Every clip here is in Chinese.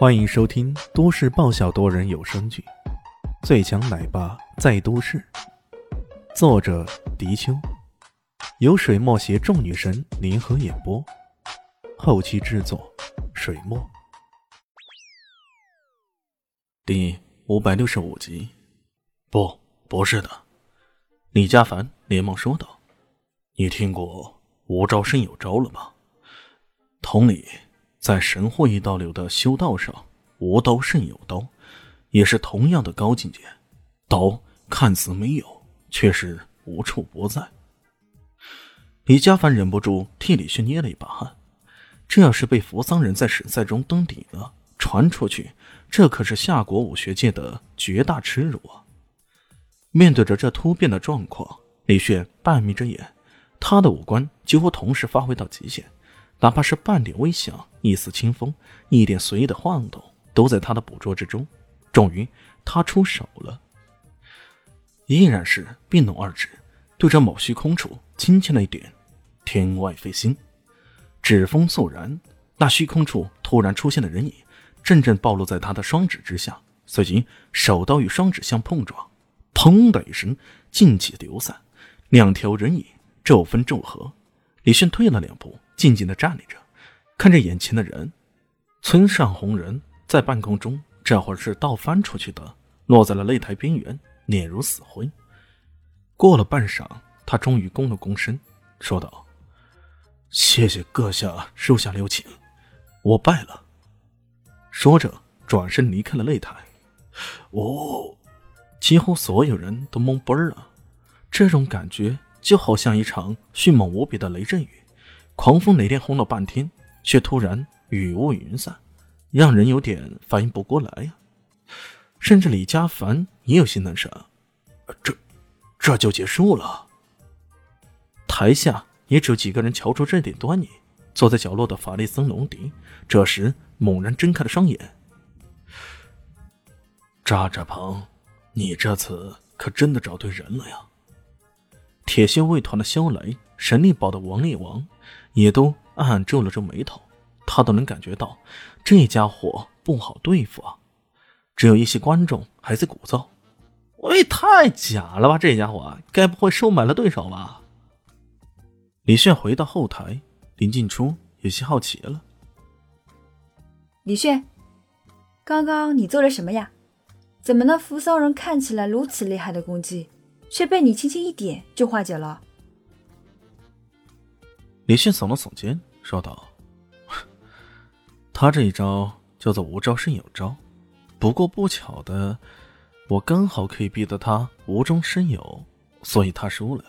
欢迎收听都市爆笑多人有声剧《最强奶爸在都市》，作者：迪秋，由水墨携众女神联合演播，后期制作：水墨。第五百六十五集，不，不是的。李家凡连忙说道：“你听过无招胜有招了吧？同理。”在神货一刀流的修道上，无刀胜有刀，也是同样的高境界。刀看似没有，却是无处不在。李家凡忍不住替李迅捏了一把汗。这要是被扶桑人在史赛中登顶了，传出去，这可是夏国武学界的绝大耻辱啊！面对着这突变的状况，李炫半眯着眼，他的五官几乎同时发挥到极限。哪怕是半点微响、一丝清风、一点随意的晃动，都在他的捕捉之中。终于，他出手了，依然是并拢二指，对着某虚空处轻轻的一点，天外飞星，指风肃然。那虚空处突然出现的人影，阵阵暴露在他的双指之下。随即，手刀与双指相碰撞，砰的一声，劲气流散，两条人影骤分骤合。李迅退了两步。静静的站立着，看着眼前的人，村上红人在半空中，这会儿是倒翻出去的，落在了擂台边缘，脸如死灰。过了半晌，他终于躬了躬身，说道：“谢谢阁下收下留情，我败了。”说着，转身离开了擂台。哦，几乎所有人都懵逼了，这种感觉就好像一场迅猛无比的雷阵雨。狂风雷电轰了半天，却突然雨雾云散，让人有点反应不过来呀。甚至李家凡也有些难受，这这就结束了。台下也只有几个人瞧出这点端倪。坐在角落的法利森龙迪这时猛然睁开了双眼。扎扎鹏，你这次可真的找对人了呀！铁血卫团的肖雷，神力堡的王力王。也都暗暗皱了皱眉头，他都能感觉到这家伙不好对付啊！只有一些观众还在鼓噪：“喂，太假了吧！这家伙该不会收买了对手吧？”李炫回到后台，林静初有些好奇了：“李炫，刚刚你做了什么呀？怎么那扶桑人看起来如此厉害的攻击，却被你轻轻一点就化解了？”李迅耸了耸肩，说道：“他这一招叫做无招胜有招，不过不巧的，我刚好可以逼得他无中生有，所以他输了。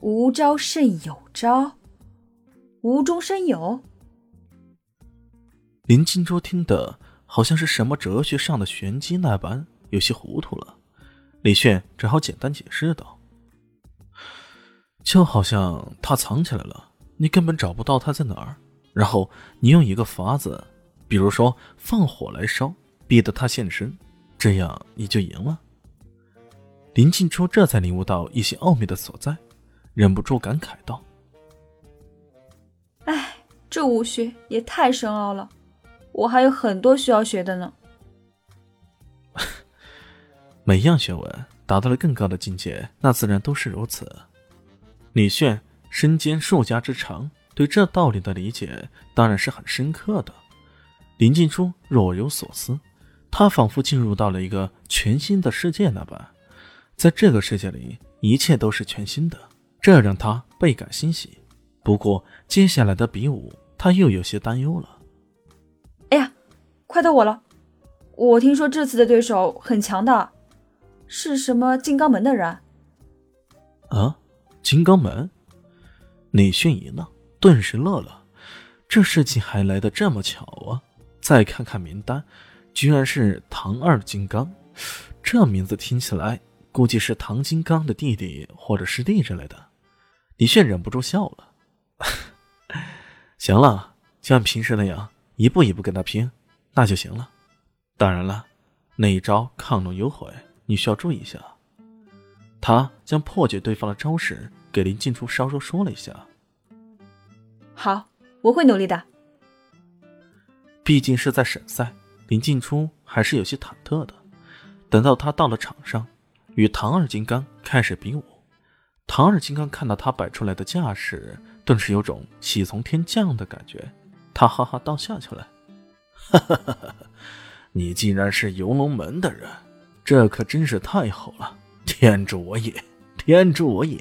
无招胜有招，无中生有。”林金珠听得好像是什么哲学上的玄机那般，有些糊涂了。李炫只好简单解释道。就好像他藏起来了，你根本找不到他在哪儿。然后你用一个法子，比如说放火来烧，逼得他现身，这样你就赢了。林静初这才领悟到一些奥秘的所在，忍不住感慨道：“哎，这武学也太深奥了，我还有很多需要学的呢。”每样学问达到了更高的境界，那自然都是如此。李炫身兼数家之长，对这道理的理解当然是很深刻的。林静初若有所思，他仿佛进入到了一个全新的世界那般，在这个世界里，一切都是全新的，这让他倍感欣喜。不过，接下来的比武，他又有些担忧了。哎呀，快到我了！我听说这次的对手很强的，是什么金刚门的人？啊？金刚门，李迅一愣，顿时乐了。这事情还来得这么巧啊！再看看名单，居然是唐二金刚，这名字听起来估计是唐金刚的弟弟或者师弟之类的。李炫忍不住笑了。行了，就像平时那样，一步一步跟他拼，那就行了。当然了，那一招亢龙有悔，你需要注意一下。他将破解对方的招式给林静初稍稍说了一下。好，我会努力的。毕竟是在省赛，林静初还是有些忐忑的。等到他到了场上，与唐二金刚开始比武，唐二金刚看到他摆出来的架势，顿时有种喜从天降的感觉，他哈哈倒笑起来：“哈哈哈哈！你竟然是游龙门的人，这可真是太好了！天助我也，天助我也！”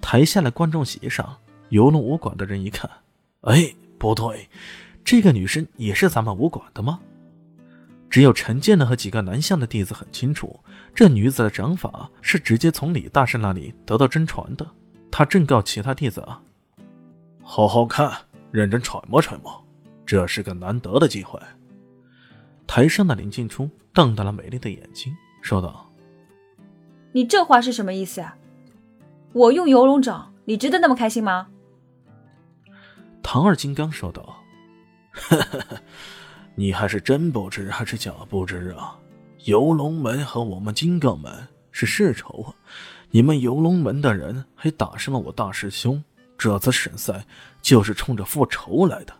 台下的观众席上，游龙武馆的人一看，哎，不对，这个女生也是咱们武馆的吗？只有陈建的和几个南向的弟子很清楚，这女子的掌法是直接从李大圣那里得到真传的。他正告其他弟子啊，好好看，认真揣摩揣摩，这是个难得的机会。台上的林静初瞪大了美丽的眼睛，说道：“你这话是什么意思啊？”我用游龙掌，你值得那么开心吗？唐二金刚说道：“ 你还是真不知还是假不知啊？游龙门和我们金刚门是世仇啊！你们游龙门的人还打伤了我大师兄，这次省赛就是冲着复仇来的。”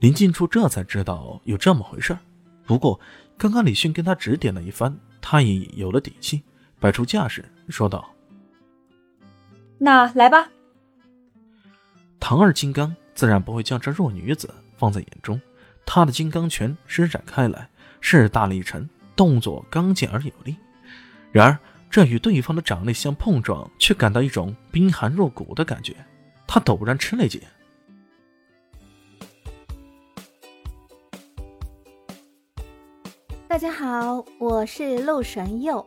林静初这才知道有这么回事不过刚刚李迅跟他指点了一番，他也有了底气，摆出架势说道。那来吧。唐二金刚自然不会将这弱女子放在眼中，他的金刚拳施展开来，势大力沉，动作刚健而有力。然而，这与对方的掌力相碰撞，却感到一种冰寒入骨的感觉。他陡然吃了一惊。大家好，我是陆神佑，